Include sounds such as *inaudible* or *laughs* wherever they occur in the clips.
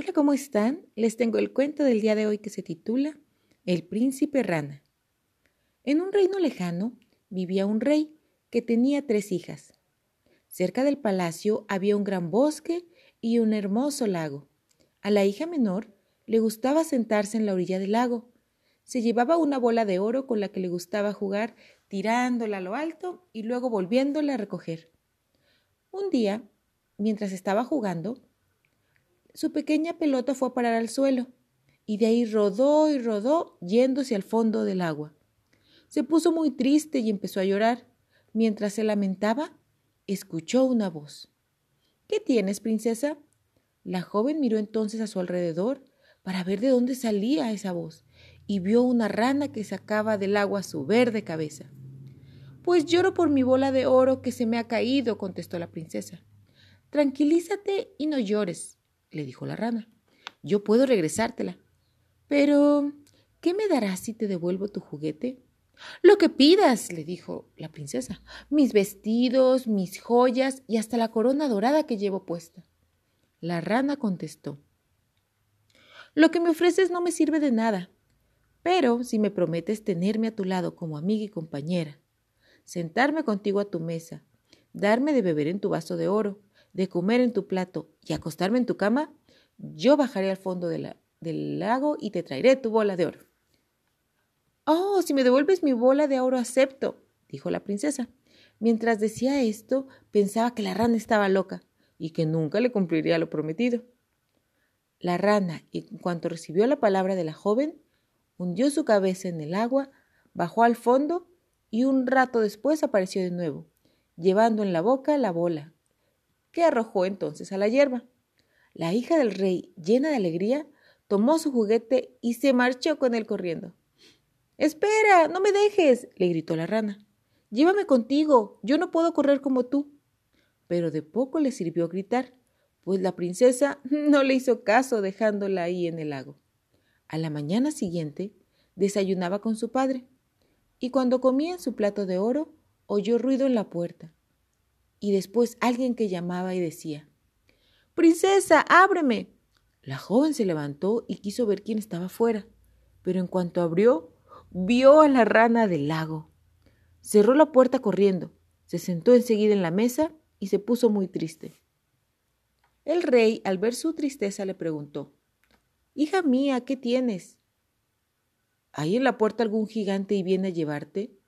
Hola, ¿cómo están? Les tengo el cuento del día de hoy que se titula El príncipe rana. En un reino lejano vivía un rey que tenía tres hijas. Cerca del palacio había un gran bosque y un hermoso lago. A la hija menor le gustaba sentarse en la orilla del lago. Se llevaba una bola de oro con la que le gustaba jugar tirándola a lo alto y luego volviéndola a recoger. Un día, mientras estaba jugando, su pequeña pelota fue a parar al suelo y de ahí rodó y rodó yéndose al fondo del agua. Se puso muy triste y empezó a llorar. Mientras se lamentaba, escuchó una voz. ¿Qué tienes, princesa? La joven miró entonces a su alrededor para ver de dónde salía esa voz y vio una rana que sacaba del agua su verde cabeza. Pues lloro por mi bola de oro que se me ha caído, contestó la princesa. Tranquilízate y no llores le dijo la rana. Yo puedo regresártela. Pero, ¿qué me darás si te devuelvo tu juguete? Lo que pidas, le dijo la princesa. Mis vestidos, mis joyas y hasta la corona dorada que llevo puesta. La rana contestó. Lo que me ofreces no me sirve de nada, pero si me prometes tenerme a tu lado como amiga y compañera, sentarme contigo a tu mesa, darme de beber en tu vaso de oro, de comer en tu plato y acostarme en tu cama, yo bajaré al fondo del lago y te traeré tu bola de oro. Oh, si me devuelves mi bola de oro, acepto, dijo la princesa. Mientras decía esto, pensaba que la rana estaba loca y que nunca le cumpliría lo prometido. La rana, en cuanto recibió la palabra de la joven, hundió su cabeza en el agua, bajó al fondo y un rato después apareció de nuevo, llevando en la boca la bola, arrojó entonces a la hierba. La hija del rey, llena de alegría, tomó su juguete y se marchó con él corriendo. Espera, no me dejes, le gritó la rana. Llévame contigo, yo no puedo correr como tú. Pero de poco le sirvió gritar, pues la princesa *laughs* no le hizo caso dejándola ahí en el lago. A la mañana siguiente desayunaba con su padre, y cuando comía en su plato de oro, oyó ruido en la puerta y después alguien que llamaba y decía, Princesa, ábreme. La joven se levantó y quiso ver quién estaba fuera, pero en cuanto abrió, vio a la rana del lago. Cerró la puerta corriendo, se sentó enseguida en la mesa y se puso muy triste. El rey, al ver su tristeza, le preguntó, Hija mía, ¿qué tienes? ¿Hay en la puerta algún gigante y viene a llevarte?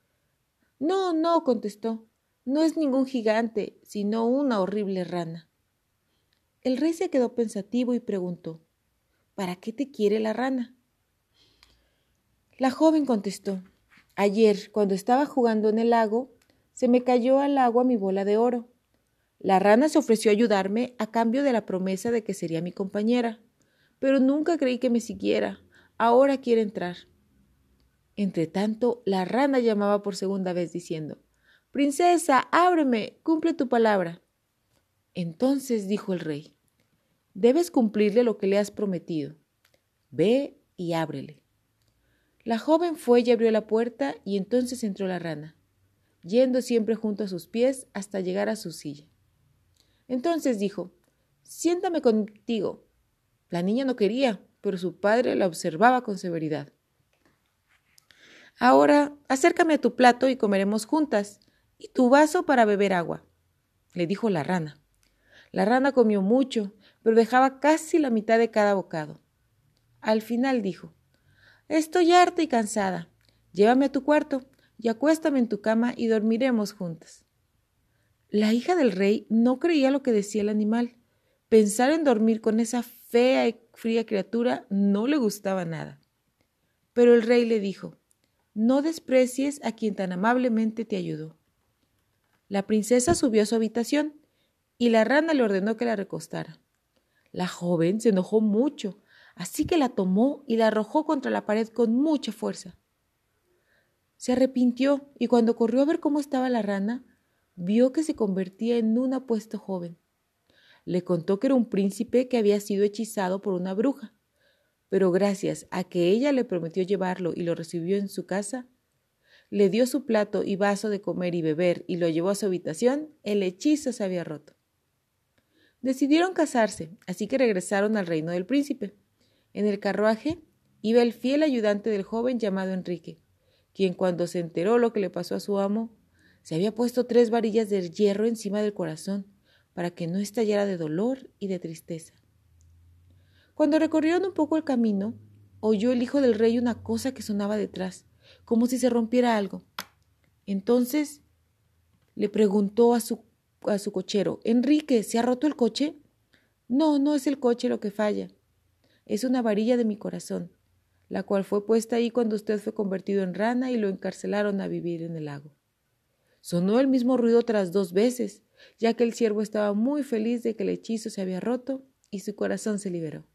No, no, contestó. No es ningún gigante, sino una horrible rana. El rey se quedó pensativo y preguntó, ¿Para qué te quiere la rana? La joven contestó, Ayer, cuando estaba jugando en el lago, se me cayó al agua mi bola de oro. La rana se ofreció a ayudarme a cambio de la promesa de que sería mi compañera, pero nunca creí que me siguiera. Ahora quiere entrar. Entretanto, la rana llamaba por segunda vez diciendo, Princesa, ábreme, cumple tu palabra. Entonces dijo el rey, debes cumplirle lo que le has prometido. Ve y ábrele. La joven fue y abrió la puerta y entonces entró la rana, yendo siempre junto a sus pies hasta llegar a su silla. Entonces dijo, siéntame contigo. La niña no quería, pero su padre la observaba con severidad. Ahora, acércame a tu plato y comeremos juntas, y tu vaso para beber agua, le dijo la rana. La rana comió mucho, pero dejaba casi la mitad de cada bocado. Al final dijo, Estoy harta y cansada. Llévame a tu cuarto y acuéstame en tu cama y dormiremos juntas. La hija del rey no creía lo que decía el animal. Pensar en dormir con esa fea y fría criatura no le gustaba nada. Pero el rey le dijo, No desprecies a quien tan amablemente te ayudó. La princesa subió a su habitación y la rana le ordenó que la recostara. La joven se enojó mucho, así que la tomó y la arrojó contra la pared con mucha fuerza. Se arrepintió y cuando corrió a ver cómo estaba la rana, vio que se convertía en un apuesto joven. Le contó que era un príncipe que había sido hechizado por una bruja, pero gracias a que ella le prometió llevarlo y lo recibió en su casa, le dio su plato y vaso de comer y beber y lo llevó a su habitación, el hechizo se había roto. Decidieron casarse, así que regresaron al reino del príncipe. En el carruaje iba el fiel ayudante del joven llamado Enrique, quien cuando se enteró lo que le pasó a su amo, se había puesto tres varillas de hierro encima del corazón para que no estallara de dolor y de tristeza. Cuando recorrieron un poco el camino, oyó el hijo del rey una cosa que sonaba detrás, como si se rompiera algo. Entonces le preguntó a su, a su cochero, Enrique, ¿se ha roto el coche? No, no es el coche lo que falla. Es una varilla de mi corazón, la cual fue puesta ahí cuando usted fue convertido en rana y lo encarcelaron a vivir en el lago. Sonó el mismo ruido tras dos veces, ya que el siervo estaba muy feliz de que el hechizo se había roto y su corazón se liberó.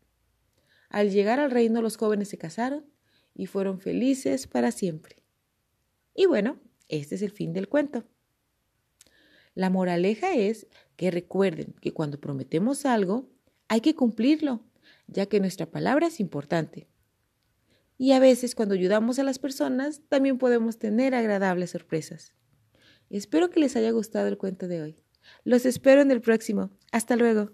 Al llegar al reino los jóvenes se casaron y fueron felices para siempre. Y bueno, este es el fin del cuento. La moraleja es que recuerden que cuando prometemos algo, hay que cumplirlo, ya que nuestra palabra es importante. Y a veces cuando ayudamos a las personas, también podemos tener agradables sorpresas. Espero que les haya gustado el cuento de hoy. Los espero en el próximo. Hasta luego.